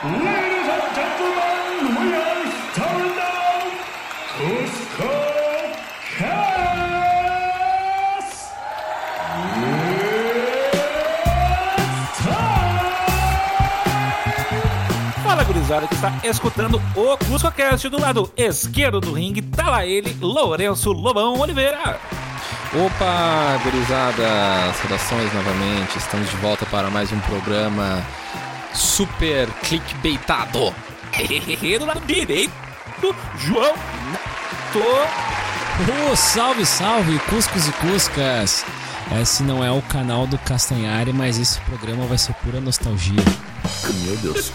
Ladies and gentlemen, we are starting now. Cusco Cast. It's time. Fala, gurizada, que está escutando o CuscoCast do lado esquerdo do ringue. Tá lá ele, Lourenço Lobão Oliveira. Opa, gurizada, saudações novamente. Estamos de volta para mais um programa super clickbaitado. do lado direito, João Tô. Ô, salve, salve, Cuscos e Cuscas! Esse não é o canal do Castanhari, mas esse programa vai ser pura nostalgia. Meu Deus.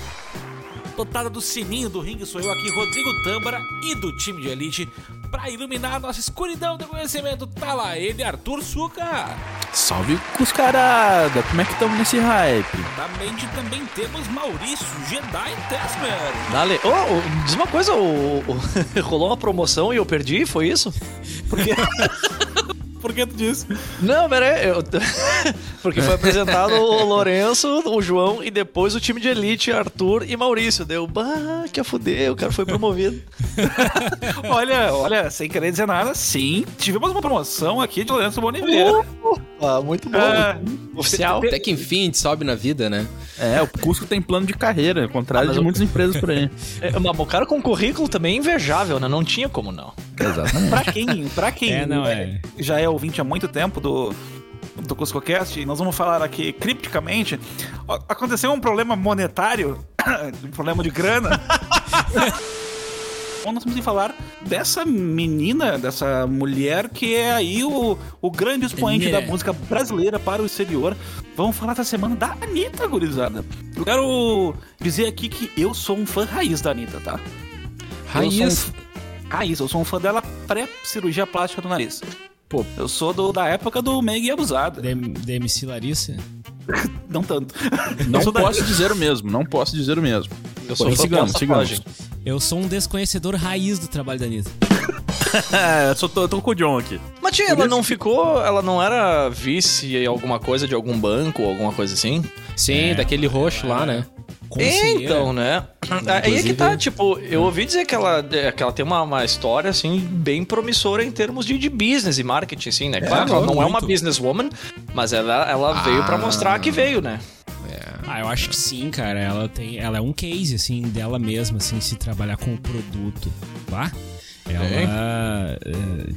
Totada do sininho do ringue sou eu aqui, Rodrigo Tâmbara e do time de elite. Pra iluminar a nossa escuridão do conhecimento, tá lá ele, Arthur Suca. Salve cuscarada! Como é que estamos nesse hype? Da mente também temos Maurício Jedi Tesmer. Dale. Ô, ô, diz uma coisa, o, o- rolou uma promoção e eu perdi, foi isso? Por que tu disse? Não, pera aí. eu- Porque foi apresentado o Lourenço, o João e depois o time de elite, Arthur e Maurício. Deu, bah, que a fuder, o cara foi promovido. Olha, olha, sem querer dizer nada, sim, tivemos uma promoção aqui de Lourenço Boniveira. Ah, muito bom. Ah, Oficial. Até que enfim a gente sobe na vida, né? É, o Cusco tem plano de carreira, ao contrário Ah, de eu- muitas empresas por aí. É, mas o cara com currículo também é invejável, né? Não tinha como não. Exatamente. pra quem, pra quem É, não é. já é ouvinte há muito tempo do, do CuscoCast, nós vamos falar aqui cripticamente. Aconteceu um problema monetário, um problema de grana. Então nós vamos falar dessa menina, dessa mulher que é aí o, o grande expoente da Mulher. música brasileira para o exterior. Vamos falar essa semana da Anitta, gurizada. Eu quero dizer aqui que eu sou um fã raiz da Anitta, tá? Eu sou um Raiz. raiz, eu sou um fã dela pré-cirurgia plástica do nariz. Pô, Eu sou do, da época do Meg e Abusada. Da da MC Larissa? Não tanto. não sou da- posso dizer o mesmo, não posso dizer o mesmo. Eu sou fã sigamos, sigamos. Eu sou um desconhecedor raiz do trabalho da Anitta. É, eu só tô, tô com o John aqui. Mas tia, ela não ficou. Ela não era vice em alguma coisa de algum banco ou alguma coisa assim? Sim, É, daquele roxo lá, né? Conselheira. Então, né? Aí é que tá, tipo, eu ouvi dizer que ela, é, que ela tem uma, uma história, assim, bem promissora em termos de, de business e marketing, assim, né? Claro, que ela não é uma muito. businesswoman, mas ela, ela veio pra mostrar que veio, né? Ah, eu acho que sim, cara. Ela tem, ela é um case assim dela mesma, assim, se trabalhar com o produto, tá? Ela, é,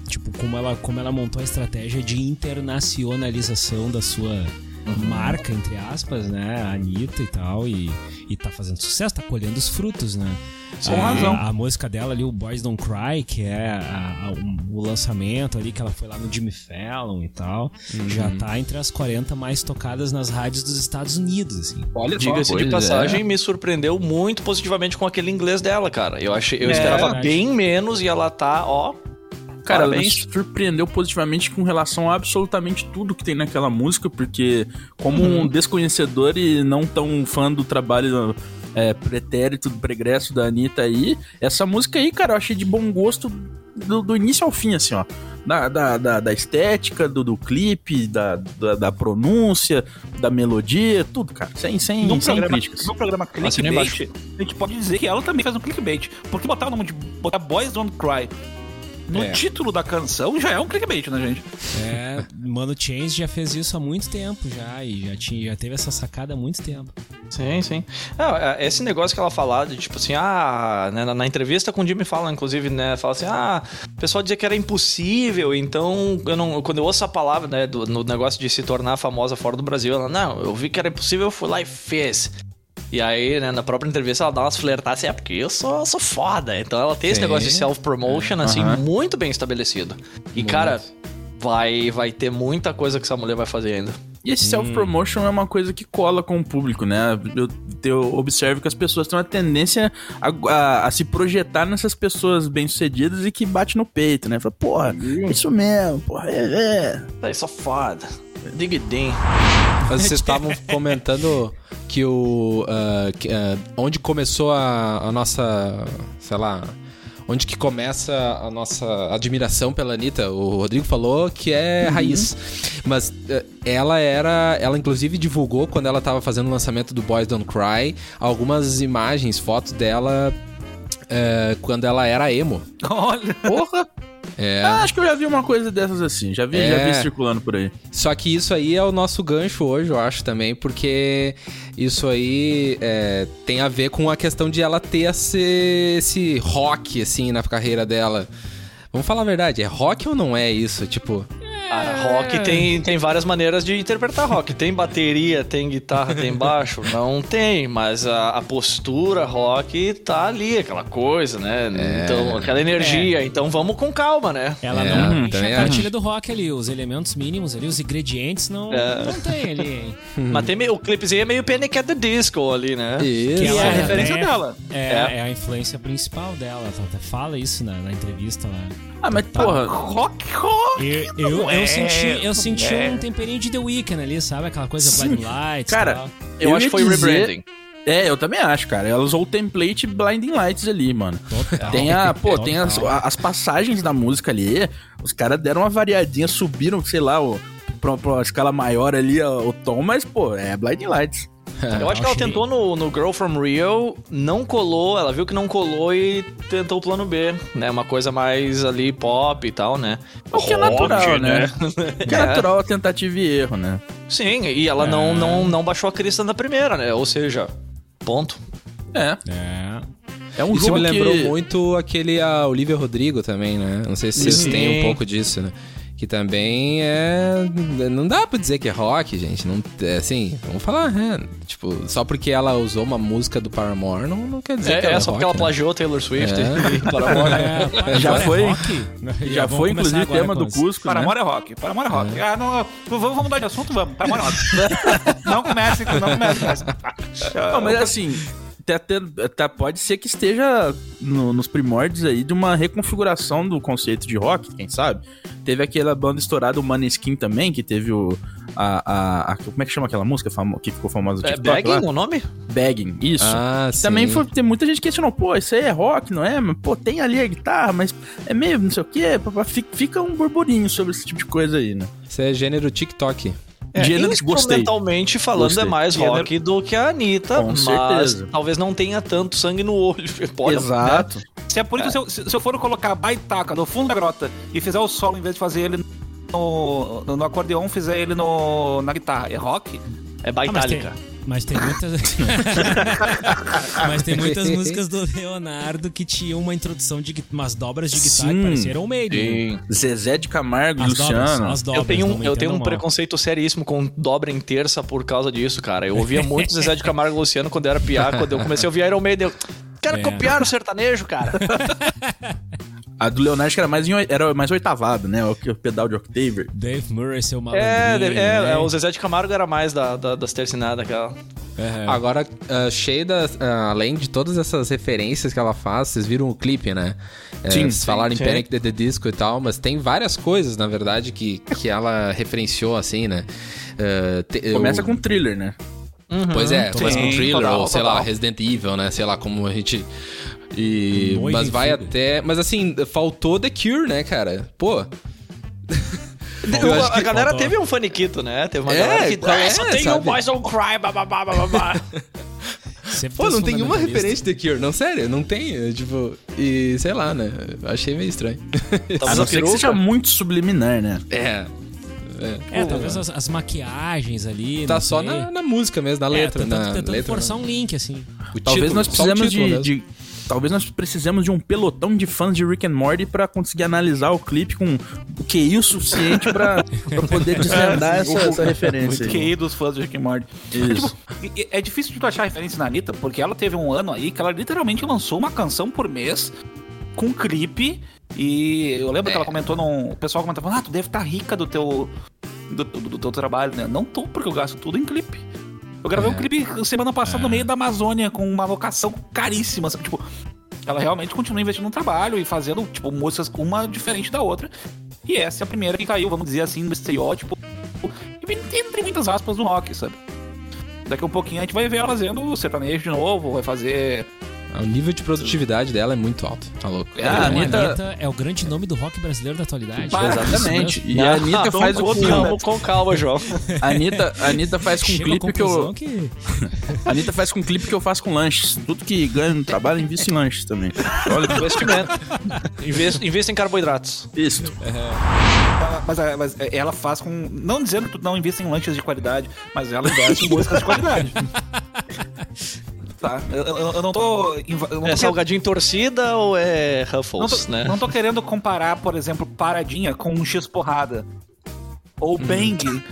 tipo, como ela, como ela montou a estratégia de internacionalização da sua marca, entre aspas, né? A Anitta e tal, e, e tá fazendo sucesso, tá colhendo os frutos, né? Com a, razão. A música dela ali, o Boys Don't Cry, que é a- a- o, o lançamento ali, que ela foi lá no Jimmy Fallon e tal, já tá entre as 40 mais tocadas nas rádios dos Estados Unidos, assim. Olha Diga-se de passagem, é. me surpreendeu muito positivamente com aquele inglês dela, cara. Eu achei, eu É, esperava verdade. bem menos e ela tá, ó. Cara, ela me surpreendeu positivamente com relação a absolutamente tudo que tem naquela música, porque como Uhum. um desconhecedor e não tão fã do trabalho é, pretérito, do pregresso da Anitta aí, essa música aí, cara, eu achei de bom gosto do, do início ao fim, assim, ó. Da, da, da, da estética, do, do clipe, da, da, da pronúncia, da melodia, tudo, cara. Sem, sem, No sem programa, críticas. no programa Clickbait, a gente pode dizer que ela também faz um clickbait. Porque botar o nome de botar Boys Don't Cry no É. título da canção já é um clickbait, né, gente? É, Mano Chains já fez isso há muito tempo já, e já, tinha, já teve essa sacada há muito tempo. Sim, sim. É, esse negócio que ela falava de tipo assim, ah, né, na, na entrevista com o Jimmy Fallon, inclusive, né, fala assim, ah, o pessoal dizia que era impossível, então eu não, quando eu ouço a palavra, né, do, no negócio de se tornar famosa fora do Brasil, ela, não, eu vi que era impossível, eu fui lá e fiz. E aí, né, na própria entrevista ela dá umas flertadas assim, é porque eu sou, sou foda. Então ela tem esse Sim. negócio de self-promotion, assim, muito bem estabelecido. E, cara, vai, vai ter muita coisa que essa mulher vai fazer ainda. E esse self-promotion é uma coisa que cola com o público, né? Eu, eu observo que as pessoas têm uma tendência a, a- a se projetar nessas pessoas bem-sucedidas e que bate no peito, né? Fala, porra, isso mesmo, porra, é, é. Daí só foda. Digidinho. Mas vocês estavam comentando que o. ah, que, ah, onde começou a, a nossa. sei lá. Onde que começa a nossa admiração pela Anitta. O Rodrigo falou que é raiz. Mas eh, ela era. Ela inclusive divulgou quando ela tava fazendo o lançamento do Boys Don't Cry algumas imagens, fotos dela. Eh, quando ela era emo. Olha. Porra! É. Ah, acho que eu já vi uma coisa dessas assim. Já vi, já É. vi circulando por aí. Só que isso aí é o nosso gancho hoje, eu acho também, porque isso aí é, tem a ver com a questão de ela ter esse, esse rock, assim, na carreira dela. Vamos falar a verdade, é rock ou não é isso? Tipo, Cara, rock tem, tem várias maneiras de interpretar rock. Tem bateria, tem guitarra, tem baixo? Não tem, mas a, a postura rock tá ali, aquela coisa, né? Então, aquela energia. Então vamos com calma, né? Ela É, não puxa a cartilha do rock ali, os elementos mínimos ali, os ingredientes não, É. não tem ali, hein? Mas tem meio, o clipezinho é meio Panic! at the Disco ali, né? isso. Que é a referência é- dela. É, é a influência principal dela. Ela até fala isso na, na entrevista lá. Ah, mas porra. Rock, rock. Eu, eu, não é, eu senti, eu não senti é. um temperinho de The Weeknd ali, sabe? Aquela coisa Sim. Blind Lights. Cara, tal. Eu, Eu acho que foi dizer- rebranding. É, eu também acho, cara. Ela usou o template Blinding Lights ali, mano. Total. Tem a, pô, tem as, Total. as passagens da música ali. Os caras deram uma variadinha, subiram, sei lá, o, pra, pra uma escala maior ali o, o tom, mas, pô, é Blinding Lights. Eu acho que ela tentou no, no Girl From Rio, não colou, ela viu que não colou e tentou o plano B, né? Uma coisa mais ali pop e tal, né? O que é Rock, natural, né? O que é É. natural a tentativa e erro, né? Sim, e ela não, não, não baixou a crista na primeira, né? Ou seja, ponto. É. É. É um Isso jogo me lembrou que... muito aquele a Olivia Rodrigo também, né? Não sei se vocês Sim. têm um pouco disso, né? Que também é. Não dá pra dizer que é rock, gente. Não, é assim, vamos falar, né? Tipo, só porque ela usou uma música do Paramore, não, não quer dizer É, que ela é é só rock, porque ela né? plagiou Taylor Swift É. e Paramore. É, Já é foi- rock? Já vamos foi, inclusive, agora tema do Cusco, né? Paramore é rock. Paramore é rock. Ah, não, vamos, vamos mudar de assunto? Vamos. Paramore é rock. não comece, não comece. Não, mas assim, até, até- pode ser que esteja no- nos primórdios aí de uma reconfiguração do conceito de rock, quem sabe? Teve aquela banda estourada, o Maneskin também, que teve o... A, a- a- como é que chama aquela música famo- que ficou famosa no É TikTok Bagging lá? o nome? Bagging, isso. Ah, Também foi, tem muita gente que questionou, pô, isso aí é rock, não é? Mas, pô, tem ali a guitarra, mas é meio não sei o quê. Fica um burburinho sobre esse tipo de coisa aí, né? Isso é gênero TikTok. É, Gênero que gostei. instrumentalmente falando, Gostei. é mais Gênero- rock do que a Anitta, Com mas certeza. talvez não tenha tanto sangue no olho. Pode, Exato. Se é por isso, se eu, se eu for colocar a baitaca no fundo da grota e fizer o solo, em vez de fazer ele no, no, no acordeon, fizer ele no, na guitarra, é rock? É Ah, mas, tem, muitas. mas tem muitas músicas do Leonardo que tinham uma introdução de umas dobras de guitarra Sim. que pareceram Maiden. Zezé de Camargo e dobras, Luciano. as dobras. Eu tenho, um, eu tenho um entendam mal. preconceito seríssimo com dobra em terça por causa disso, cara. Eu ouvia muito Zezé de Camargo e Luciano quando eu era piá, quando eu comecei a ouvir Iron Maiden. Eu quero É. copiar o sertanejo, cara. A do Leonardo que era mais, em, era mais oitavado, né? O, o pedal de octave. Dave Murray, seu malandrinho. É, é, né? é, o Zezé de Camargo era mais da, da- das tercinadas, aquela. É. Agora, cheio das. ah, além de todas essas referências que ela faz, vocês viram o clipe, né? É, Sim, vocês sim, falaram em sim. Panic! The, The Disco e tal, mas tem várias coisas, na verdade, que, que ela referenciou, assim, né? Ah, te- Começa eu- com thriller, né? Pois é, começa com Sim, Thriller, total, ou sei lá, total. Resident Evil, né? Sei lá como a gente. E, mas vai fuga. até. Mas assim, faltou The Cure, né, cara? Pô. A galera faltou. teve um faniquito, né? Teve uma É, galera que é, "Ah, só tem sabe? o Boys Don't Cry, bababá, bababá. Sempre Pô, não tem uma referência de The Cure. Não, sério, não tem. é, Tipo, e sei lá, né? Eu Achei meio estranho. A Talvez não a ser que seja muito subliminar, né? é. É, talvez as, as maquiagens ali. Tá não só na, na música mesmo, na É, letra. tentando, na tentando letra, forçar um link, assim. o Talvez título, nós o título de, de- Talvez nós precisemos de um pelotão de fãs de Rick and Morty pra conseguir analisar o clipe com o QI o suficiente pra, pra poder desvendar essa, essa referência. Muito aí. QI dos fãs de Rick and Morty. Isso. E- e- É difícil de tu achar referência na Anitta, porque ela teve um ano aí que ela literalmente lançou uma canção por mês com clipe. E eu lembro que ela comentou num. O pessoal comentava, ah, tu deve estar rica do teu. Do, do- do teu trabalho, né? Não tô, porque eu gasto tudo em clipe. Eu gravei um clipe semana passada no meio da Amazônia com uma locação caríssima. Sabe? Tipo, ela realmente continua investindo no trabalho e fazendo, tipo, músicas uma diferente da outra. E essa é a primeira que caiu, vamos dizer assim, no estereótipo. Entre muitas aspas do rock, sabe? Daqui a um pouquinho a gente vai ver ela fazendo o sertanejo de novo, vai fazer O nível de produtividade dela é muito alto. Tá louco. É, a Anitta- Anitta é o grande nome do rock brasileiro da atualidade. Exatamente. E a Anitta Não, faz o com, que calma, com calma, João. a Anitta, a Anitta faz com um clipe que eu que... a Anitta faz com um clipe que eu faço com lanches. Tudo que ganha no trabalho investe em lanches também. Olha, investimento. Investa, investa em carboidratos. Isso. Mas, é, mas ela faz com. Não dizendo que tu não investe em lanches de qualidade, mas ela investe em músicas de qualidade. Tá? Eu, eu- eu não tô. eu não É salgadinho torcida ou é não Ruffles, tô, né? não tô querendo comparar, por exemplo, paradinha com um X porrada. Ou bang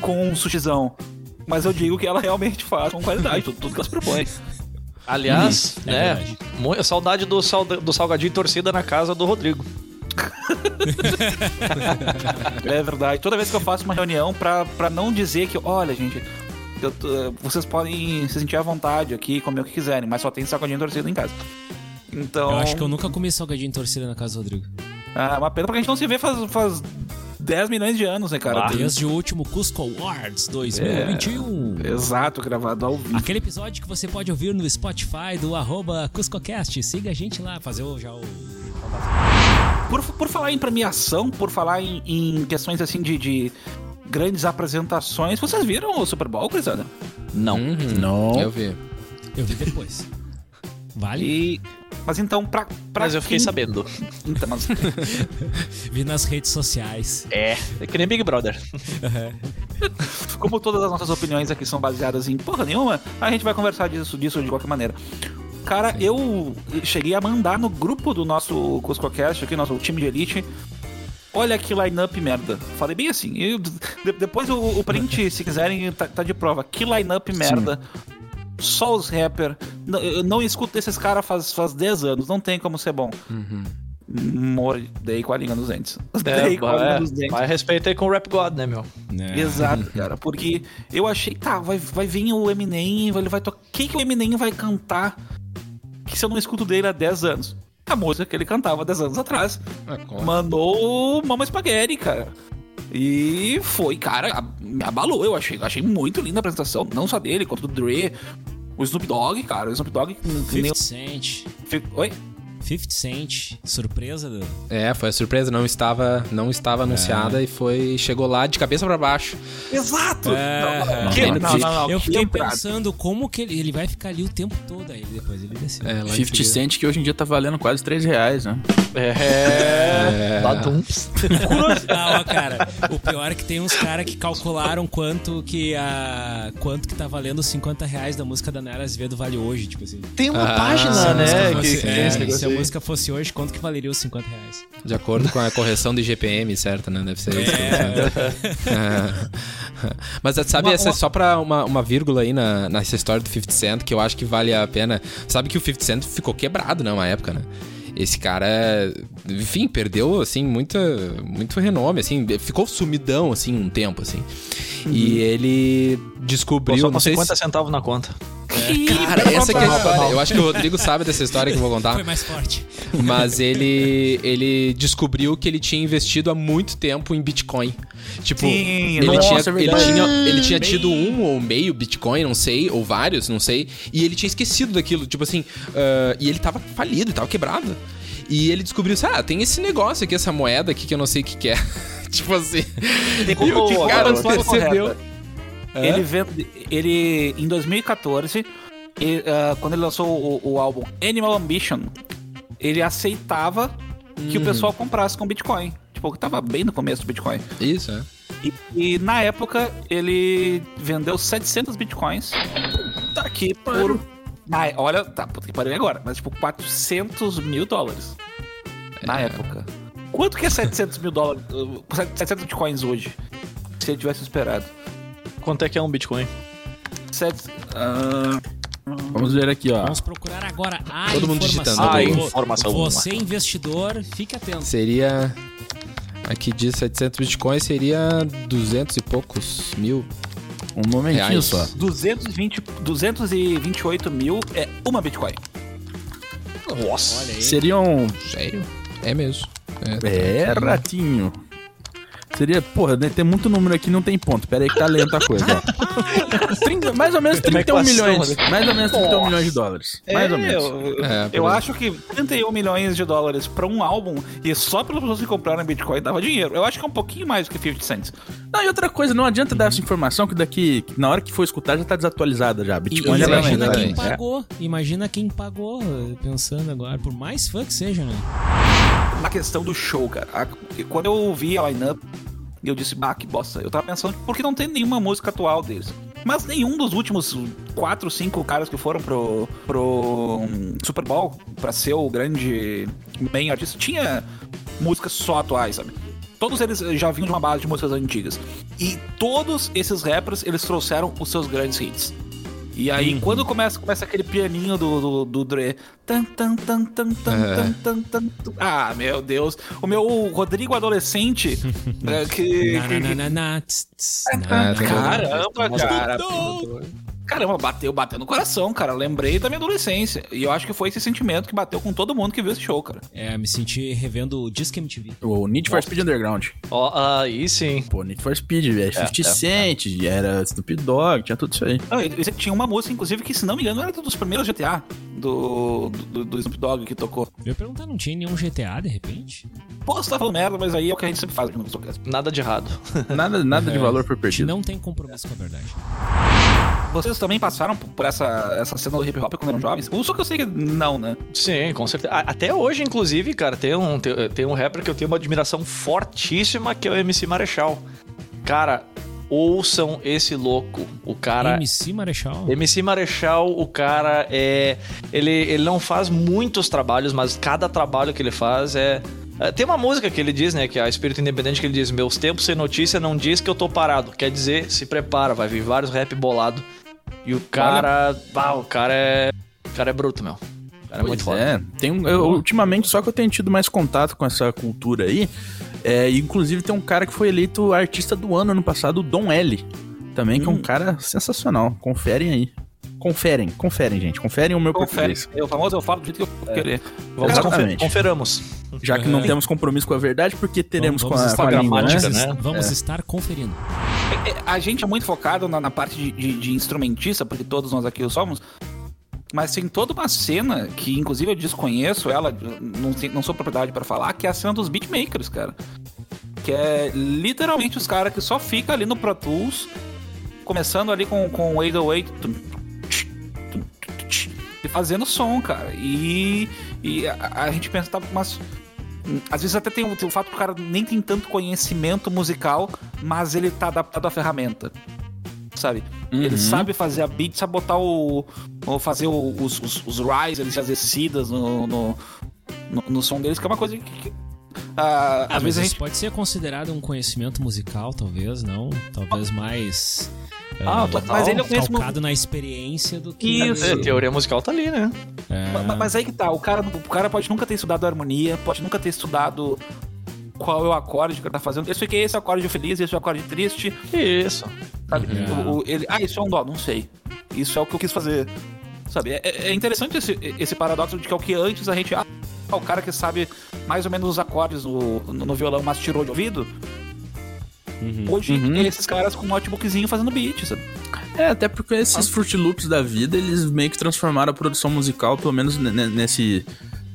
com um sushizão. Mas eu digo que ela realmente faz com qualidade, tudo, tudo que ela se propõe. Aliás, É né? mu- saudade do, do salgadinho torcida na casa do Rodrigo. É verdade. Toda vez que eu faço uma reunião pra, pra não dizer que, olha, gente, tô- vocês podem se sentir à vontade aqui, comer o que quiserem, mas só tem sacadinho torcido em casa. Então. Eu acho que eu nunca comi salgadinho torcida na casa do Rodrigo. Ah, uma pena porque a gente não se vê faz, faz 10 milhões de anos, né, cara? Ah. Desde o último Cusco Awards 2021. Exato, gravado ao vivo. Aquele episódio que você pode ouvir no Spotify do arroba CuscoCast. Siga a gente lá, fazer o, já o... Por, por falar em premiação, por falar em, em questões assim de, de grandes apresentações, vocês viram o Super Bowl, Crisana? Não. Uhum. Não. Eu vi. Eu vi depois. Vale? E. Mas então, pra. pra Mas eu fiquei quem- sabendo. Então, mas- Vi nas redes sociais. É, é que nem Big Brother. como todas as nossas opiniões aqui são baseadas em porra nenhuma, a gente vai conversar disso, disso de qualquer maneira. Cara, eu cheguei a mandar no grupo do nosso CuscoCast, aqui, nosso time de elite. Olha que line-up merda. Falei bem assim. Eu- de- depois o, o print, se quiserem, tá, tá de prova. Que line-up merda. Só os rapper. Não, eu não escuto esses caras faz, faz 10 anos. Não tem como ser bom. Mordei com a língua nos dentes. É, Dei com a língua é, nos dentes. mas respeita aí com o Rap God, né, meu? Né? Exato, cara. Porque eu achei, tá, vai, vai vir o Eminem, ele vai tocar. O que, que o Eminem vai cantar que se eu não escuto dele há 10 anos? A música que ele cantava 10 anos atrás. Mandou o Mama Spaghetti, cara. E foi, cara, me abalou, eu achei. Achei muito linda a apresentação, não só dele, quanto do Dre. O Snoop Dogg, cara, o Snoop Dogg. que nem- 50 Cent. Oi? 50 Cent. Surpresa do... É, foi a surpresa, não estava, não estava anunciada e foi chegou lá de cabeça pra baixo. Exato! É, não, não, que- não, não, não, Eu que fiquei lembrado. pensando como que ele, ele vai ficar ali o tempo todo. Aí depois ele desceu. É, lá em 50 seguida. Cent que hoje em dia tá valendo quase 3 reais, né? É. Badums. Não, ó, cara. O pior é que tem uns caras que calcularam quanto que a. quanto que tá valendo os 50 reais da música da Nara Azevedo vale hoje, tipo assim. Tem uma Ah, página, né? Que, que é, tem esse se negócio a aí. Música fosse hoje, quanto que valeria os 50 reais? De acordo com a correção do IGPM, certo, né? Deve ser isso. É. Mas sabe, Uma- essa é uma- só pra uma, uma vírgula aí na, nessa história do 50 Cent, que eu acho que vale a pena. Sabe que o 50 Cent ficou quebrado, né? Uma época, né? Esse cara, enfim, perdeu, assim, muita, muito renome, assim, ficou sumidão, assim, um tempo, assim. E ele descobriu, Só com sei 50 se... centavos na conta. Cara, essa que é a história. Eu acho que o Rodrigo sabe dessa história que eu vou contar. Foi mais forte. Mas ele, ele descobriu que ele tinha investido há muito tempo em Bitcoin. Tipo, Sim, ele, nossa, tinha, é ele, tinha, ele tinha tido um ou meio Bitcoin, não sei, ou vários, não sei. E ele tinha esquecido daquilo. Tipo assim, ah, e ele tava falido, tava quebrado. E ele descobriu assim: ah, tem esse negócio aqui, essa moeda aqui que eu não sei o que, que é. tipo assim. e o que Boa, cara garoto. Percebeu. Ele, vende, ele em 2014, e, ah, quando ele lançou o, o álbum Animal Ambition, ele aceitava que o pessoal comprasse com Bitcoin. Tipo, que tava bem no começo do Bitcoin. Isso, é. E, e na época ele vendeu 700 Bitcoins. Tá aqui por. Na, olha, tá, puta que pariu agora, mas tipo 400 mil dólares. Na época. Quanto que é 700 mil dólares? uh, 700 Bitcoins hoje? Se ele tivesse esperado. Quanto é que é um Bitcoin? Sete, ah, Vamos ver aqui, ó. Vamos procurar agora a Todo mundo digitando. Ah, informação. Você, investidor, fique atento. Seria. Aqui diz 700 bitcoins, seria 200 e poucos mil. Um momentinho Reais. só. 220, 228 mil é uma Bitcoin. Nossa. Olha aí. Seriam. Sério? É mesmo. É, ratinho. Seria, porra, né, tem muito número aqui não tem ponto. Pera aí que tá lento a coisa, ó. 30 mais ou menos Tem uma 31 equação, milhões. né? Mais ou menos 31 milhões de dólares. Mais ou menos. Eu, É, eu acho que 31 milhões de dólares pra um álbum e só pelas pessoas que compraram em Bitcoin dava dinheiro. Eu acho que é um pouquinho mais do que 50 cents. Não, e outra coisa, não adianta dar essa informação que daqui, que na hora que for escutar, já tá desatualizada já. Bitcoin e já exatamente, imagina quem exatamente. pagou. Imagina quem pagou, pensando agora. Por mais fã que seja, né? Na questão do show, cara. quando eu vi a line-up, eu disse, bah, que bosta. Eu tava pensando, por que não tem nenhuma música atual deles? Mas nenhum dos últimos 4, 5 caras que foram pro, pro hum, Super Bowl pra ser o grande main artista tinha músicas só atuais, sabe? Todos eles já vinham de uma base de músicas antigas. E todos esses rappers, eles trouxeram os seus grandes hits. E aí, quando começa, começa aquele pianinho do, do, do Dre. Tan, tan, tan, tan, tan, É. tan, tan. Ah, meu Deus. O meu Rodrigo adolescente. é, que. Caramba, cara. Caramba, bateu, bateu no coração, cara. Lembrei da minha adolescência. E eu acho que foi esse sentimento que bateu com todo mundo que viu esse show, cara. É, me senti revendo o Disque MTV. O Need for Speed Underground. Ó, aí sim. Pô, Need for Speed, velho. 50 é. Cent, era Snoop Dogg, tinha tudo isso aí. Ele tinha uma música, inclusive, que, se não me engano, era dos primeiros GTA do, do, do Snoop Dogg que tocou. Eu ia perguntar, não tinha nenhum GTA de repente? Posso estar falando merda, mas aí é o que a gente sempre faz aqui no Podcast. Nada de errado. Nada, nada de valor foi perdido. não tem compromisso com a verdade. Vocês também passaram por essa, essa cena do hip hop quando eram jovens? O só que eu sei que não, né? Sim, com certeza. Até hoje, inclusive, cara, tem um, tem, tem um rapper que eu tenho uma admiração fortíssima, que é o MC Marechal. Cara, ouçam esse louco. O cara. MC Marechal? MC Marechal, o cara é. Ele, ele não faz muitos trabalhos, mas cada trabalho que ele faz é. é, Tem uma música que ele diz, né? Que é a Espírito Independente, que ele diz: Meus tempos sem notícia não diz que eu tô parado. Quer dizer, se prepara, vai vir vários rap bolado. E o cara. Ah, o cara é. O cara é bruto, meu. O cara é muito Pois foda. é, tem um, eu, ultimamente só que eu tenho tido mais contato com essa cultura aí. É, inclusive tem um cara que foi eleito artista do ano ano passado, o Dom L. Também, que é um cara sensacional. Conferem aí. Conferem, conferem, gente. Conferem o meu Confere. português. Eu famoso, eu falo do jeito que eu querer. Vamos Exatamente. confer conferamos. Já que não temos compromisso com a verdade, porque teremos Vamos- com a, vamos com a língua, né? gramática, né? Vamos estar conferindo. É, A gente é muito focado na, na parte de, de- de instrumentista, porque todos nós aqui o somos. Mas tem toda uma cena que, inclusive, eu desconheço ela, não, não sou propriedade pra falar, que é a cena dos beatmakers, cara. Que é literalmente os caras que só ficam ali no Pro Tools, começando ali com, com o 808 fazendo som, cara. E, e a, a gente pensa, tá, mas às vezes até tem o, tem o fato que o cara nem tem tanto conhecimento musical, mas ele tá adaptado à ferramenta. Sabe? Ele sabe fazer a beat, sabe botar o. ou fazer o- os, os, os risers as descidas no, no, no, no som deles, que é uma coisa que. que, ah, Ah, às mas vezes a gente. pode ser considerado um conhecimento musical, talvez, não? Talvez mais. Ah, total. Mas ele é um conhecimento. na experiência do que. Isso. É, a teoria musical tá ali, né? É, Ma- Mas aí que tá, o cara, o cara pode nunca ter estudado harmonia, pode nunca ter estudado qual é o acorde que ele tá fazendo. Esse é o acorde feliz, esse é o acorde triste, Isso. sabe? Uhum. O- o- ele, ah, isso é um dó, não sei. Isso é o que eu quis fazer. Sabe? É, é interessante esse, esse paradoxo de que é o que antes a gente. Ah, o cara que sabe mais ou menos os acordes no, no, no violão, mas tirou de ouvido. Hoje, esses caras com um notebookzinho fazendo beat, sabe? É, até porque esses Fruit Loops da vida, eles meio que transformaram a produção musical, pelo menos ne- ne- nesse,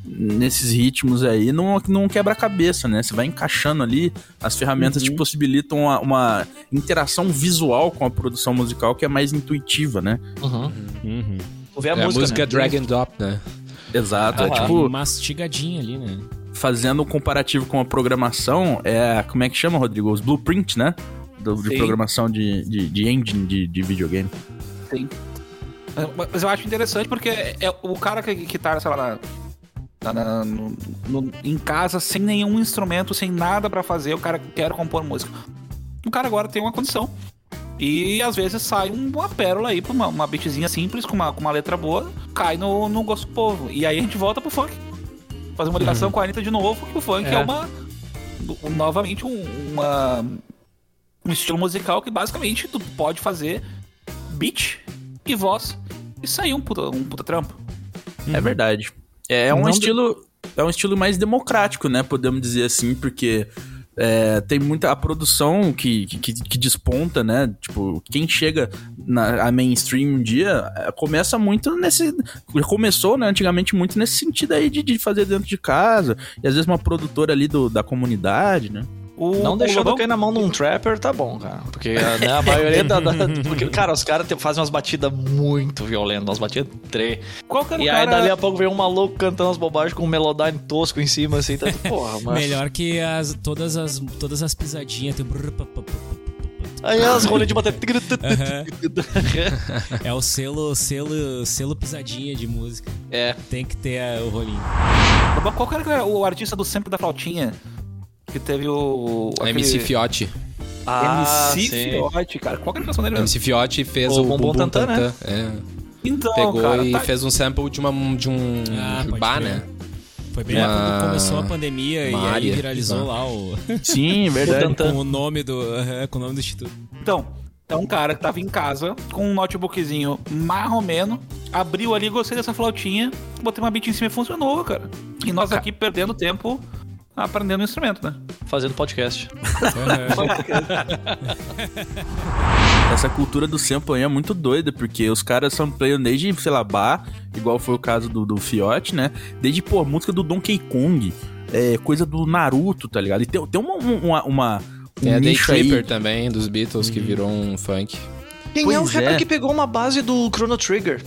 nesses ritmos aí, num, num quebra-cabeça, né? Você vai encaixando ali, as ferramentas te possibilitam uma, uma interação visual com a produção musical que é mais intuitiva, né? Uhum. Uhum. Vou ver a, É, a música, música né? Drag and Drop, né? Exato. É Aham. tipo, mastigadinha ali, né? fazendo um comparativo com a programação, é. Como é que chama, Rodrigo? Os blueprints, né? Do- de programação de, de, de engine de, de videogame. Sim. Mas eu acho interessante porque é o cara que, que tá, sei lá, na- na- no- no- em casa sem nenhum instrumento, sem nada pra fazer, o cara quer compor música. O cara agora tem uma condição. E às vezes sai uma pérola aí, pra uma, uma beatzinha simples, com uma, com uma letra boa, cai no, no gosto do povo. E aí a gente volta pro funk. Fazer uma ligação com a Anitta de novo, que o funk é, É. uma. Novamente, um, uma, um estilo musical que basicamente tu pode fazer beat e voz e sair um puta, um puta trampo. É verdade. É, é um Não estilo. É um estilo mais democrático, né? Podemos dizer assim, porque é, tem muita a produção que, que, que desponta, né? Tipo, quem chega na a mainstream um dia é, começa muito nesse. Começou, né? Antigamente, muito nesse sentido aí de, de fazer dentro de casa. E às vezes uma produtora ali do, da comunidade, né? O, não deixando cair na mão de um trapper, tá bom, cara. Porque né, a maioria da, da, Porque, cara, os caras fazem umas batidas muito violentas, umas batidas tre. Qual que é e aí cara... dali a pouco vem um maluco cantando as bobagens com um melodyne tosco em cima, assim, tá. Porra, mas... Melhor que as, todas, as, todas as pisadinhas. Tem... Aí as rolhas de bater. é o selo, selo, selo pisadinha de música. É. Tem que ter o rolinho. Qual que era o artista do sempre da flautinha? Que teve o. Aquele... MC Fiote. Ah, MC sim. Fiote, cara. Qual que é a canção dele? MC Fiote fez o, o Bumbum Tantan, né? É. Então, Pegou cara, e tá... fez um sample de, uma, de um ah, bar, né? Foi bem uma... quando começou a pandemia uma e aí viralizou lá o. Sim, verdade. com o nome do. com o nome do instituto. Então, é um cara que tava em casa com um notebookzinho marromeno, abriu ali, gostei dessa flautinha, botei uma beat em cima e funcionou, cara. E nós aqui perdendo tempo aprendendo o instrumento, né? Fazendo podcast. Essa cultura do sample aí é muito doida, porque os caras são playando desde, sei lá, bar, igual foi o caso do, do Fiote, né? Desde, pô, música do Donkey Kong, é, coisa do Naruto, tá ligado? E tem, tem uma, uma, uma tem um a Day Tripper também, dos Beatles, que virou um funk. Quem pois é o rapper é. que pegou uma base do Chrono Trigger?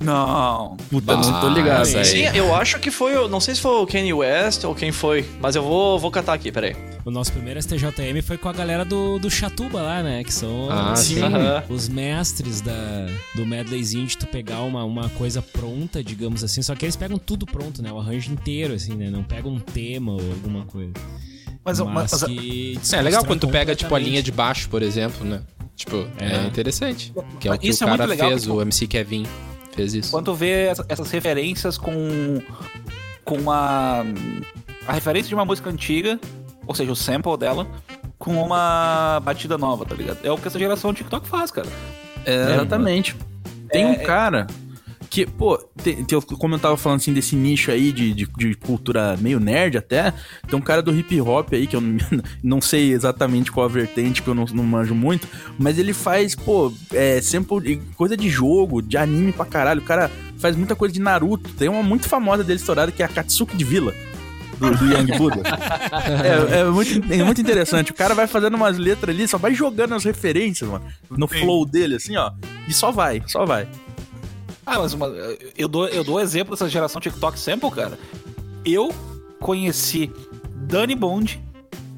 Não. Puta, não tô ligado. Sim, sim, eu acho que foi. Não sei se foi o Kanye West ou quem foi, mas eu vou, vou catar aqui, peraí. O nosso primeiro STJM foi com a galera do, do Chatuba lá, né? Que são ah, os, sim. os mestres da, do medleyzinho de tu pegar uma, uma coisa pronta, digamos assim. Só que eles pegam tudo pronto, né? O arranjo inteiro, assim, né? Não pegam um tema ou alguma coisa. Mas, mas, mas que é legal quando tu pega, tipo, a linha de baixo, por exemplo, né? Tipo, é, é interessante. Que é o que Isso o é cara é fez, legal, o MC Kevin fez isso. Quando vê essas referências com, com a, a referência de uma música antiga, ou seja, o sample dela, com uma batida nova, tá ligado? É o que essa geração TikTok faz, cara. É, exatamente. Tem um é, é. cara que, pô, tem, tem, como eu tava falando assim desse nicho aí de, de, de, cultura meio nerd até, tem um cara do hip hop aí que eu não, não sei exatamente qual a vertente, que eu não, não manjo muito, mas ele faz, pô, é, sempre coisa de jogo, de anime pra caralho. O cara faz muita coisa de Naruto. Tem uma muito famosa dele estourada que é a Katsuki de Vila. Do, do Young Buddha. é, é, muito, é muito interessante. O cara vai fazendo umas letras ali, só vai jogando as referências, mano, no Sim. flow dele, assim, ó. E só vai, só vai. Ah, mas uma, eu, dou, eu dou exemplo dessa geração TikTok Sample, cara. Eu conheci Dani Bond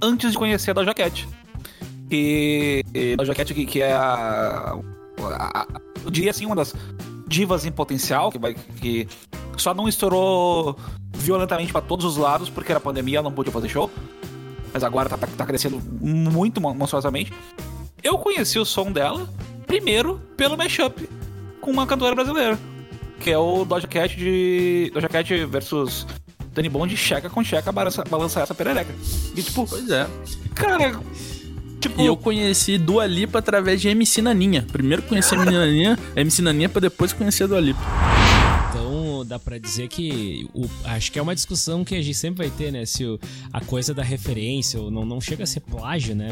antes de conhecer a Doja Cat. E, e Doja Cat que, que é a, a, a, Eu diria assim, uma das divas em potencial, que, vai, que só não estourou violentamente para todos os lados, porque era pandemia, ela não podia fazer show. Mas agora tá, tá crescendo muito monstruosamente. Eu conheci o som dela primeiro pelo mashup com uma cantora brasileira. Que é o Doja Cat de. Doja Cat versus Dani Bond, checa com checa, balança, balança essa perereca. E tipo. Pois é. Cara. Tipo... E eu conheci Dua Lipa através de MC Naninha. Primeiro conheci a Naninha, MC Naninha pra depois conhecer a Dua Lipa. Dá para dizer que o, acho que é uma discussão que a gente sempre vai ter, né? Se o, a coisa da referência ou não, não chega a ser plágio, né?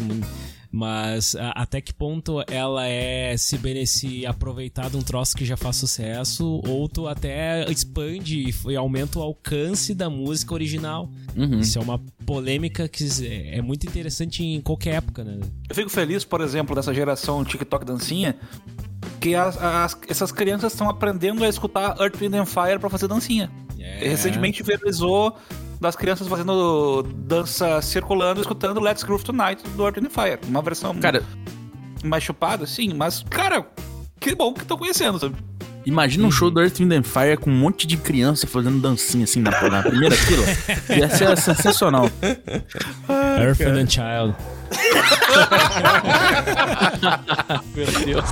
Mas a, até que ponto ela é se beneficia aproveitar de um troço que já faz sucesso, ou tu até expande e aumenta o alcance da música original. Uhum. Isso é uma polêmica que é muito interessante em qualquer época, né? Eu fico feliz, por exemplo, dessa geração TikTok dancinha, que as, as, essas crianças estão aprendendo a escutar Earth, Wind and Fire pra fazer dancinha. É. Recentemente viralizou das crianças fazendo dança circulando, escutando Let's Groove Tonight do Earth and Fire. Uma versão cara, mais chupada, sim, mas, cara, que bom que estão conhecendo, sabe? Imagina um show do Earth, Wind and Fire com um monte de criança fazendo dancinha assim na, na primeira fila. Ia ser sensacional. Earth and Child. Meu Deus.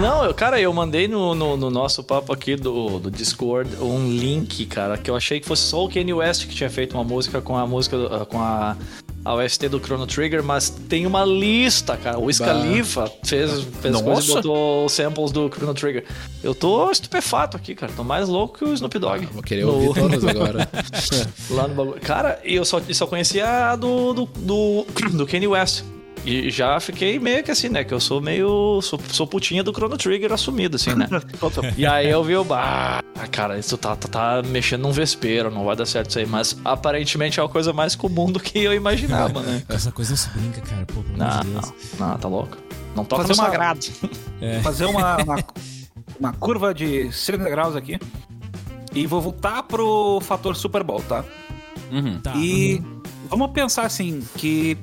Não, cara, eu mandei no, no, no, nosso papo aqui do, do Discord um link, cara, que eu achei que fosse só o Kanye West que tinha feito uma música com a música com a a OST do Chrono Trigger, mas tem uma lista, cara. O Scalifa fez, fez coisa e botou samples do Chrono Trigger. Eu tô estupefato aqui, cara. Tô mais louco que o Snoop Dogg. Vou querer No- ouvir todas agora. Lá no bagulho. Cara, e eu só, eu só conhecia a do, do, do, do Kanye West. E já fiquei meio que assim, né? Que eu sou meio. Sou, sou putinha do Chrono Trigger assumido, assim, né? e aí eu vi o. Ah, cara, isso tá, tá, tá mexendo num vespeiro, não vai dar certo isso aí. Mas aparentemente é uma coisa mais comum do que eu imaginava, né? Essa coisa não se brinca, cara. Pô, pelo Não, de Deus. não, não, tá louco. Não toca Fazer no uma- sagrado. fazer uma, uma, uma curva de 60 graus aqui. E vou voltar pro fator Super Bowl, tá? Tá. E vamos pensar assim, que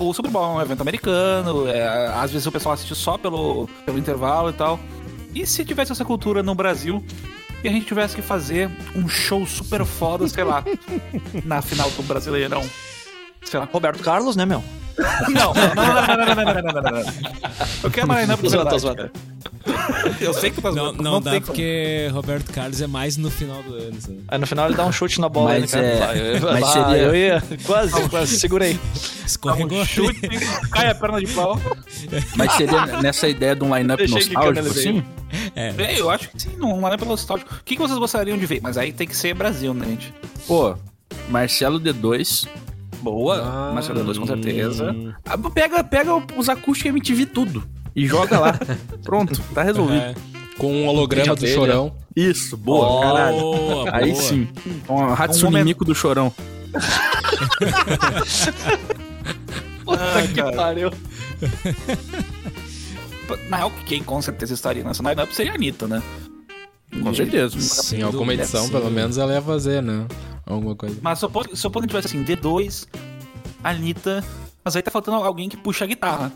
o Super Bowl é um evento americano, é, às vezes o pessoal assiste só pelo, pelo intervalo e tal. E se tivesse essa cultura no Brasil e a gente tivesse que fazer um show super foda, sei lá, na final do Brasileirão? Sei lá. Roberto Carlos, né, meu? Não, não, não, não, não, não, não, não, não, não, não. Eu quero Tô zoando, tô verdade, zoando. Eu sei que tu tá Não, não, dá tem porque Roberto Carlos é mais no final do ano, sabe? Aí no final ele dá um chute na bola, Mas né, cara? é- Vai, mas vai, seria- Eu ia. Quase, quase, segurei. Escorregou. Um chute, cai a perna de pau. Mas seria nessa ideia de um line-up nostálgico, canalizei. assim? É, eu acho que sim, não é pelo nostálgico. O que, que vocês gostariam de ver? Mas aí tem que ser Brasil, né, gente? Pô, Marcelo D2. Boa, Ah, Marcelo 2 com certeza. Ah, Pega, pega os acústicos MTV tudo e joga lá. Pronto, tá resolvido. É. Com um holograma do chorão. Isso, boa, Oh, caralho. Boa, Aí sim. Um Hatsune momento- Miku do Chorão. Ah, Que cara. pariu. Na real, quem com certeza estaria nessa lineup seria a Anitta, né? Com certeza. Em alguma edição, sim. pelo menos, ela ia fazer, né? Alguma coisa. Mas supondo, supondo que tivesse assim, D2, Anitta, mas aí tá faltando alguém que puxa a guitarra.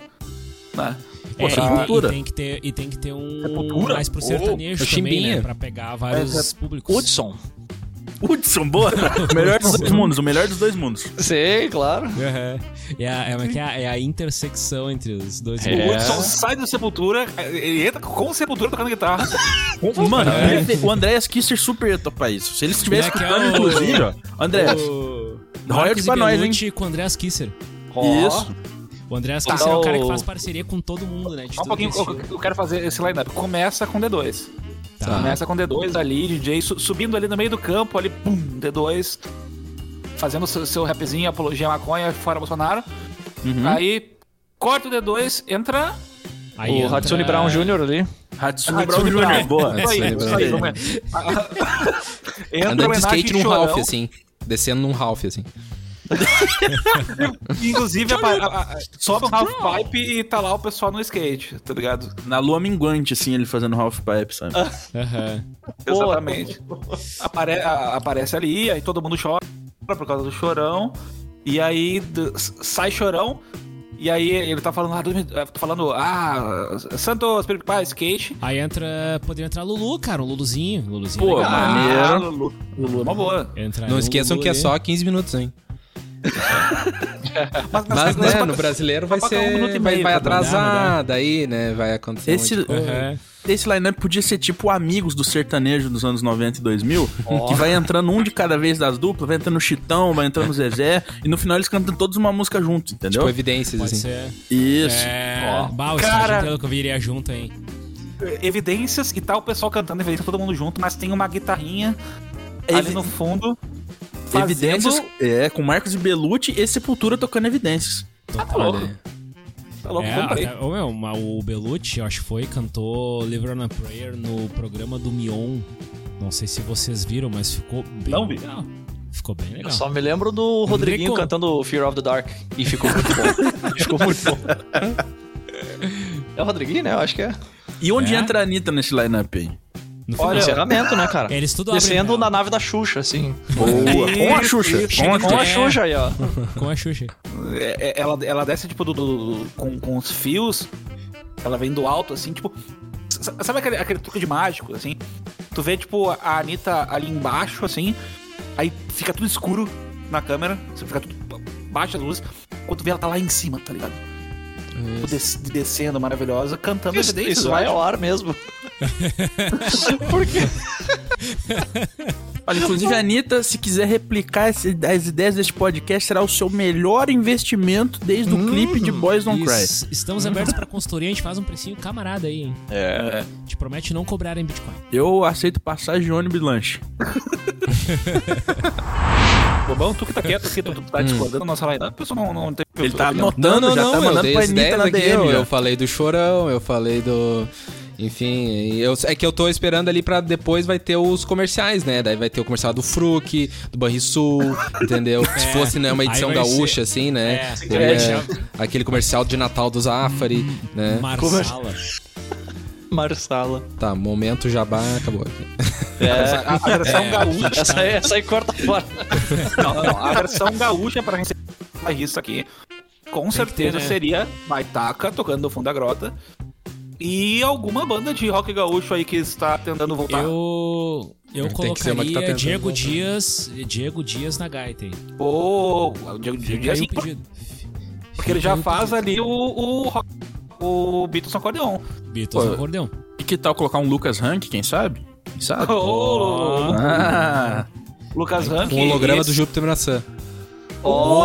Né? É, Pô, e, Sepultura. e tem que ter, e tem que ter um Sepultura? mais pro sertanejo o também, né? Pra pegar vários É, é- públicos. Hudson. Hudson, boa. O melhor dos dois mundos, o melhor dos dois mundos. Sei, claro. Aham. É, a, é, é, a, é a intersecção entre os dois. É. O mundos. Hudson sai do Sepultura, ele entra com o Sepultura tocando guitarra. Mano, perfe- o Andréas Kisser super ia topar isso. Se ele estivesse é escutando, é o- inclusive, ó. Andréas, O royalties pra nós, hein? Com o Andreas Kisser. Isso. O Andreas Tá. Kisser é o cara que faz parceria com todo mundo, né? De Só um pouquinho, que eu, quero fazer esse lineup. Começa com D2. Tá. Começa com D2 ali, DJ, su- subindo ali no meio do campo, ali, pum, D2. Fazendo seu, seu rapzinho, apologia maconha, fora Bolsonaro. Uhum. Aí, corta o D2, entra. Aí o entra- Hatsune Brown Jr. ali. Hatsune Brown Jr. Boa. Isso aí, isso aí, Brown. vamos ver. Entra Andando de skate num. Ralph, assim. Descendo num Ralph, assim. Inclusive, a- a- a- sobe um half pipe e tá lá o pessoal no skate, tá ligado? Na lua minguante, assim, ele fazendo half pipe, sabe? Exatamente. Apare- a- aparece ali, aí todo mundo chora por causa do chorão. E aí sai chorão. E aí ele tá falando, ah, tá falando, ah, Santos, Piripá, skate. Aí entra. Poderia entrar Lulu, cara, um Luluzinho. Luluzinho Pô, legal. maneiro. Ah, Lulu, Lulu é uma boa. Entra Não um esqueçam Lulu que é só 15 minutos, hein? Mas, Mas, né, no brasileiro vai um ser. e Vai, vai tá atrasar, daí, né? Vai acontecer. um Esse, de coisa. Aham. esse lineup podia ser tipo amigos do sertanejo dos anos 90 e 2000, que vai entrando um de cada vez das duplas, vai entrando o Chitão, vai entrando o Zezé, e no final eles cantam todos uma música junto, entendeu? Tipo, evidências, Pode assim. ser. Isso. É. Bah, o Cara- que eu viria junto, hein? Evidências e tá o pessoal cantando evidências, todo mundo junto, mas tem uma guitarrinha ali no fundo. Fazendo... Evidências, é, com Marcos e Belucci e Sepultura tocando evidências. Olha aí. Tá louco, É, comprei. até, ô, meu, o Belucci, acho que foi, cantou Live on a Prayer no programa do Mion. Não sei se vocês viram, mas ficou bem Não vi. legal. Ficou bem legal. Eu só me lembro do Rodriguinho Rodrigo. cantando Fear of the Dark. E ficou muito bom. ficou muito bom. É o Rodriguinho, né? Eu acho que é. E onde É? entra a Anitta nesse lineup aí? No. Olha, Encerramento, né, cara? Eles tudo abrem Descendo pra- na nave da Xuxa, assim. Boa. Com a Xuxa. Isso, Com a Com a É. Xuxa aí, ó. com a Xuxa. É, é, ela, ela desce, tipo, do, do- com, com os fios. Ela vem do alto, assim, tipo. Sabe aquele, aquele truque de mágico, assim? Tu vê, tipo, a Anitta ali embaixo, assim. Aí fica tudo escuro na câmera. Você fica tudo. Baixa as luzes. Quando tu vê ela tá lá em cima, tá ligado? Tipo, des- descendo, maravilhosa, cantando Isso, isso vai ao ar mesmo. Por quê? Olha, inclusive, Anitta, se quiser replicar esse- as ideias deste podcast, será o seu melhor investimento desde o clipe de Boys Don't Cry. Isso. Estamos abertos pra consultoria, a gente faz um precinho camarada aí, hein? É. Gente promete não cobrar em Bitcoin. Eu aceito passagem de ônibus e lanche. Bobão, tu que tá quieto aqui, tu, tu tá discordando da nossa line-up, o pessoal não, não tem... Ele tá anotando, já tá eu mandando dei pra Anitta na aqui, DM. eu falei do Chorão, eu falei do... Enfim, eu, é que eu tô esperando ali pra depois vai ter os comerciais, né? Daí vai ter o comercial do Fruc, do Banrisul, entendeu? Se fosse né, uma edição gaúcha, ser- assim, né? É, Teria aquele comercial de Natal do Zafari, né? Marsala. Marsala. Tá, momento jabá acabou aqui. É. A, a versão gaúcha... Essa aí, essa aí corta fora. Não, não, não. A versão gaúcha pra receber isso aqui, com certeza ter, né? seria Baitaca tocando no fundo da grota. E alguma banda de rock gaúcho aí que está tentando voltar. Eu. Eu Tem tá colocaria tentando Diego voltar. Dias. Diego Dias na gaita, hein? Pô, o Diego Dias, Caiu sim, o pedido. porque ele já faz pedido. ali o, o, rock- o Beatles no acordeon. Beatles Pô, no acordeão. E que tal colocar um Lucas Rank, quem sabe? Quem sabe? Ô, Ah, Lucas Rank. Com o holograma esse- do Júpiter Maçã. Oh,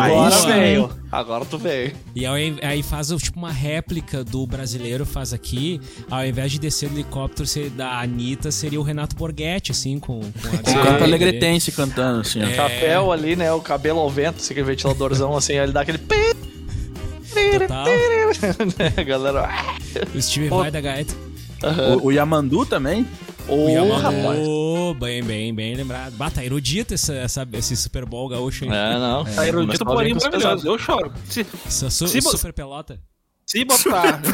Aí agora sim. veio. Agora tu veio. E aí, aí faz tipo uma réplica do brasileiro faz aqui. Ao invés de descer do helicóptero ser da Anitta, seria o Renato Borghetti, assim, com, com a o canto alegretense cantando, assim. É. Chapéu ali, né? O cabelo ao vento, assim, aquele ventiladorzão, assim, aí ele dá aquele... pi- Total. galera? O Steve vai da gaita. O, o Yamandu também. Ô, a rapaz. Ô, bem, bem, bem lembrado. Bata, tá erudito essa, essa, esse Super Bowl gaúcho, hein? É, não. Tá erudito, porém maravilhoso. Eu choro. Se, Se você- super pelota. Se botar.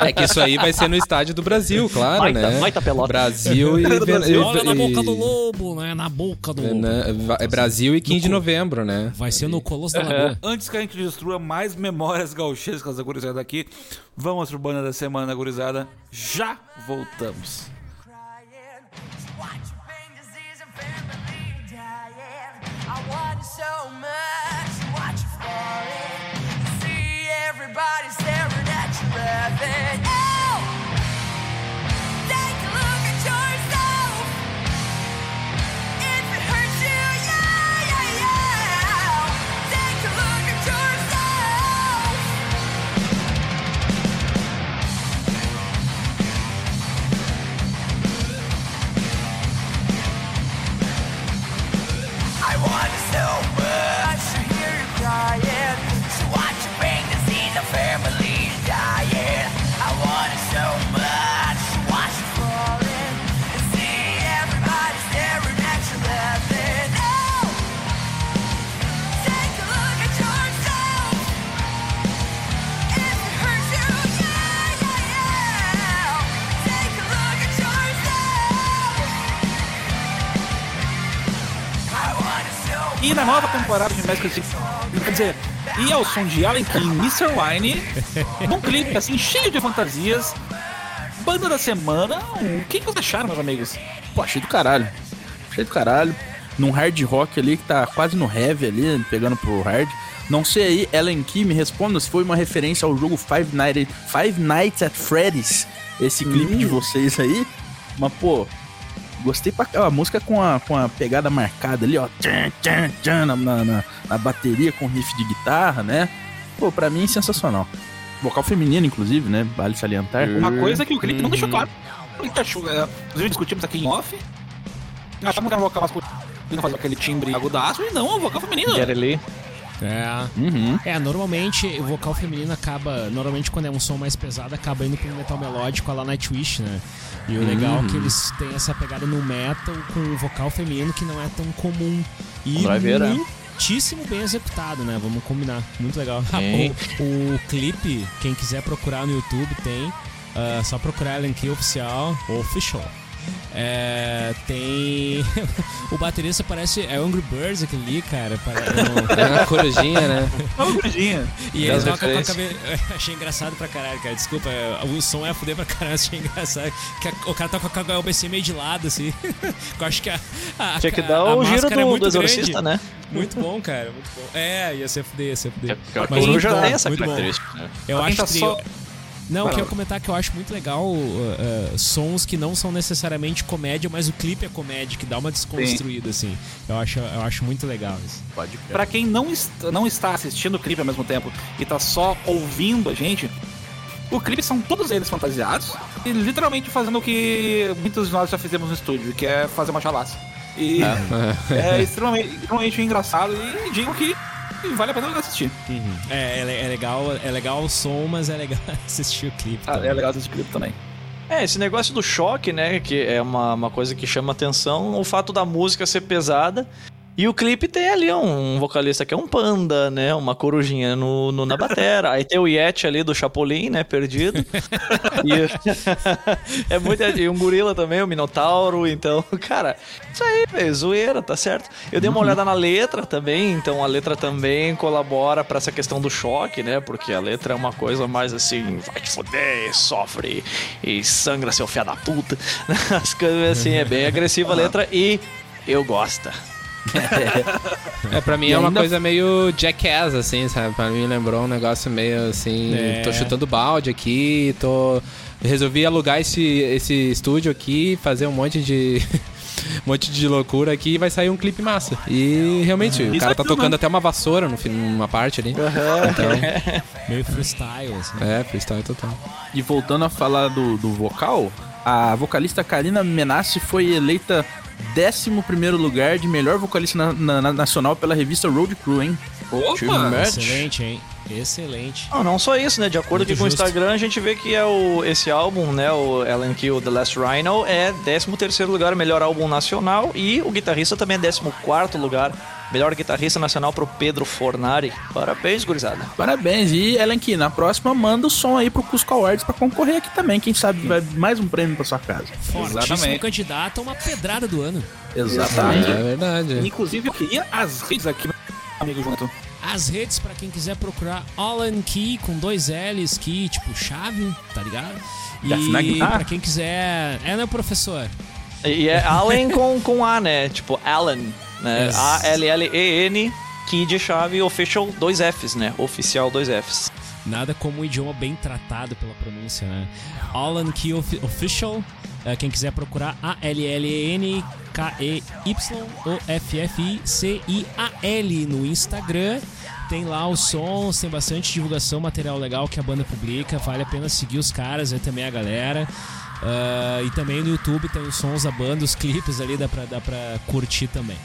É que isso aí vai ser no estádio do Brasil, claro, né? baita pelota. Brasil e... e- Olha na boca do lobo, né? Na boca do É, lobo. É Brasil e 15 de novembro, né? Vai ser no Colosso da Lagoa. Antes que a gente destrua mais memórias gauchescas da gurizada aqui, vamos pro Banda da Semana, gurizada. Já voltamos. Watch your pain, disease, and de nova temporada de Magic City, quer dizer, e ao som de Allen King, Mr. Wine, num clipe assim, cheio de fantasias. Banda da semana, o que, que vocês acharam, meus amigos? Pô, achei do caralho. Achei do caralho. Num hard rock ali que tá quase no heavy ali, pegando pro hard. Não sei aí, Ellen Key, me responda se foi uma referência ao jogo Five Nights, Five Nights at Freddy's, esse clipe de vocês aí. Mas, pô, gostei pra cá. A música com a, com a pegada marcada ali, ó. Tchan, tchan, tchan, na, na, na- bateria com riff de guitarra, né? Pô, pra mim, sensacional. Vocal feminino, inclusive, né? Vale salientar. Uma coisa que o clipe não deixou claro. O que achou? É, Inclusive discutimos aqui em off. Achamos que era um vocal masculino fazer aquele timbre agudaço, e não, é um vocal feminino. Get ali. É. Uhum. É, normalmente o vocal feminino acaba. Normalmente quando é um som mais pesado, acaba indo pro metal melódico a la Nightwish, né? E o legal é que eles têm essa pegada no metal com o vocal feminino que não é tão comum. E Driver, é. muitíssimo bem executado, né? Vamos combinar. Muito legal. O, o clipe, quem quiser procurar no YouTube, tem. Ah, só procurar Ellen Key Oficial, Official. É, tem. o baterista parece. É Angry Birds aquele ali, cara. Parece, É uma corujinha, né? Uma gordinha. e ele toca com a cabeça. Achei engraçado pra caralho, cara. Desculpa, é, o som é fuder pra caralho, achei engraçado. Que a- o cara toca com a cabeça meio de lado, assim. Eu acho que a. a Tinha que a- dar a o giro é do, muito do exorcista, grande. né? Muito bom, cara. Muito bom. É, ia ser fuder, ia ser fuder. A Mas coruja muito bom, tem essa muito bom. característica, né? Eu acho tá que só- Não, eu lá. comentar que eu acho muito legal uh, uh, sons que não são necessariamente comédia, mas o clipe é comédia, que dá uma desconstruída, assim. Eu acho, eu acho muito legal isso. Pode crer. Pra quem não, est não está assistindo o clipe ao mesmo tempo e tá só ouvindo a gente, o clipe são todos eles fantasiados e literalmente fazendo o que muitos de nós já fizemos no estúdio, que é fazer uma chalaça. E é extremamente, extremamente engraçado e digo que vale a pena assistir. É, é, le- é legal, é legal o som, mas é legal assistir o clipe. Ah, é legal assistir o clipe também. É, esse negócio do choque, né? Que é uma, uma coisa que chama atenção. O fato da música ser pesada. E o clipe tem ali um vocalista que é um panda, né? Uma corujinha no, no- na batera. Aí tem o Yeti ali do Chapolin, né? Perdido. E é muito. E um gorila também, o Minotauro. Então, cara, isso aí, velho, zoeira, tá certo? Eu dei uma olhada na letra também, então a letra também colabora pra essa questão do choque, né? Porque a letra é uma coisa mais assim, vai te foder, sofre e sangra seu fé da puta. As coisas assim, é bem agressiva a letra e eu gosto. É, pra mim E é uma ainda- coisa meio jackass, assim, sabe? Pra mim lembrou um negócio meio assim. É. Tô chutando balde aqui, tô. Resolvi alugar esse, esse estúdio aqui, fazer um monte de. um monte de loucura aqui e vai sair um clipe massa. E realmente, o Isso cara é tá tocando né? até uma vassoura no, fim- numa parte ali. Então, Meio freestyle, assim. é, freestyle total. E voltando a falar do, do vocal, a vocalista Karina Menassi foi eleita 11 lugar de melhor vocalista na- na- na- nacional pela revista Road Crew, hein? Opa! Excelente, hein? Excelente. Não, não só isso, né? De acordo com o. Instagram, a gente vê que é o, esse álbum, né? O Ellen Kill The Last Rhino é 13 lugar, melhor álbum nacional. E o guitarrista também é 14 lugar, melhor guitarrista nacional pro Pedro Fornari. Parabéns, gurizada. Parabéns. E Ellen Key, na próxima manda o som aí pro Cusco Awards pra concorrer aqui também. Quem sabe vai mais um prêmio pra sua casa. Fortíssimo Exatamente. candidato a uma pedrada do ano. Exatamente. É verdade. Inclusive, eu queria as redes aqui, meu amigo junto. As redes, pra quem quiser procurar Alan Key com dois L's, Key, tipo chave, tá ligado? Assim na E guitarra? pra quem quiser. É, né, professor? E é Allen com, com A, né? Tipo, Allen, né? A-L-L-E-N, Key de chave, official, dois Fs, né? Oficial, dois Fs. Nada como um idioma bem tratado pela pronúncia, né? Alan Key Ofi- Official. é, quem quiser procurar A-L-L-E-N-K-E-Y-O-F-F-I-C-I-A-L no Instagram. Tem lá os sons, tem bastante divulgação, material legal que a banda publica. Vale a pena seguir os caras, ver também a galera. Ah, e também no YouTube tem os sons da banda, os clipes ali, dá pra, dá pra curtir também.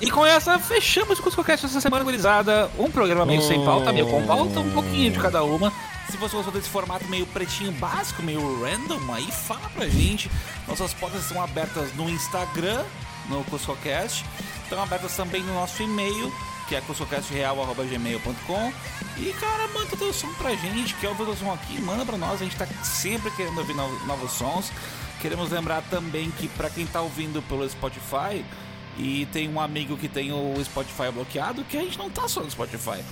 E com essa, fechamos o CuscoCast essa semana, gurizada. Um programa meio sem pauta, meio com pauta, um pouquinho de cada uma. Se você gostou desse formato meio pretinho básico, meio random, aí fala pra gente. Nossas portas estão abertas no Instagram, no CuscoCast. Estão abertas também no nosso e-mail, que é cuscocastreal.gmail.com. E, cara, manda o teu som pra gente. Quer ouvir o teu som aqui? Manda pra nós. A gente tá sempre querendo ouvir novos, novos sons. Queremos lembrar também que pra quem tá ouvindo pelo Spotify, e tem um amigo que tem o Spotify bloqueado, que a gente não tá só no Spotify.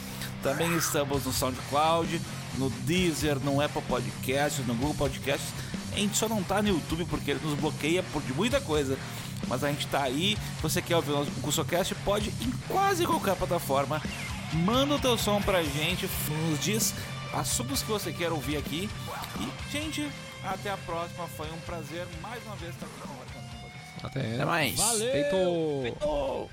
Também estamos no SoundCloud, no Deezer, no Apple Podcasts, no Google Podcasts. A gente só não tá no YouTube porque ele nos bloqueia por de muita coisa. Mas a gente tá aí. Você quer ouvir o CursoCast? Pode em quase qualquer plataforma. Manda o teu som pra gente, nos diz assuntos que você quer ouvir aqui. E, gente, até a próxima. Foi um prazer mais uma vez estar aqui com. Até. Até mais. Valeu! Feito. Oh.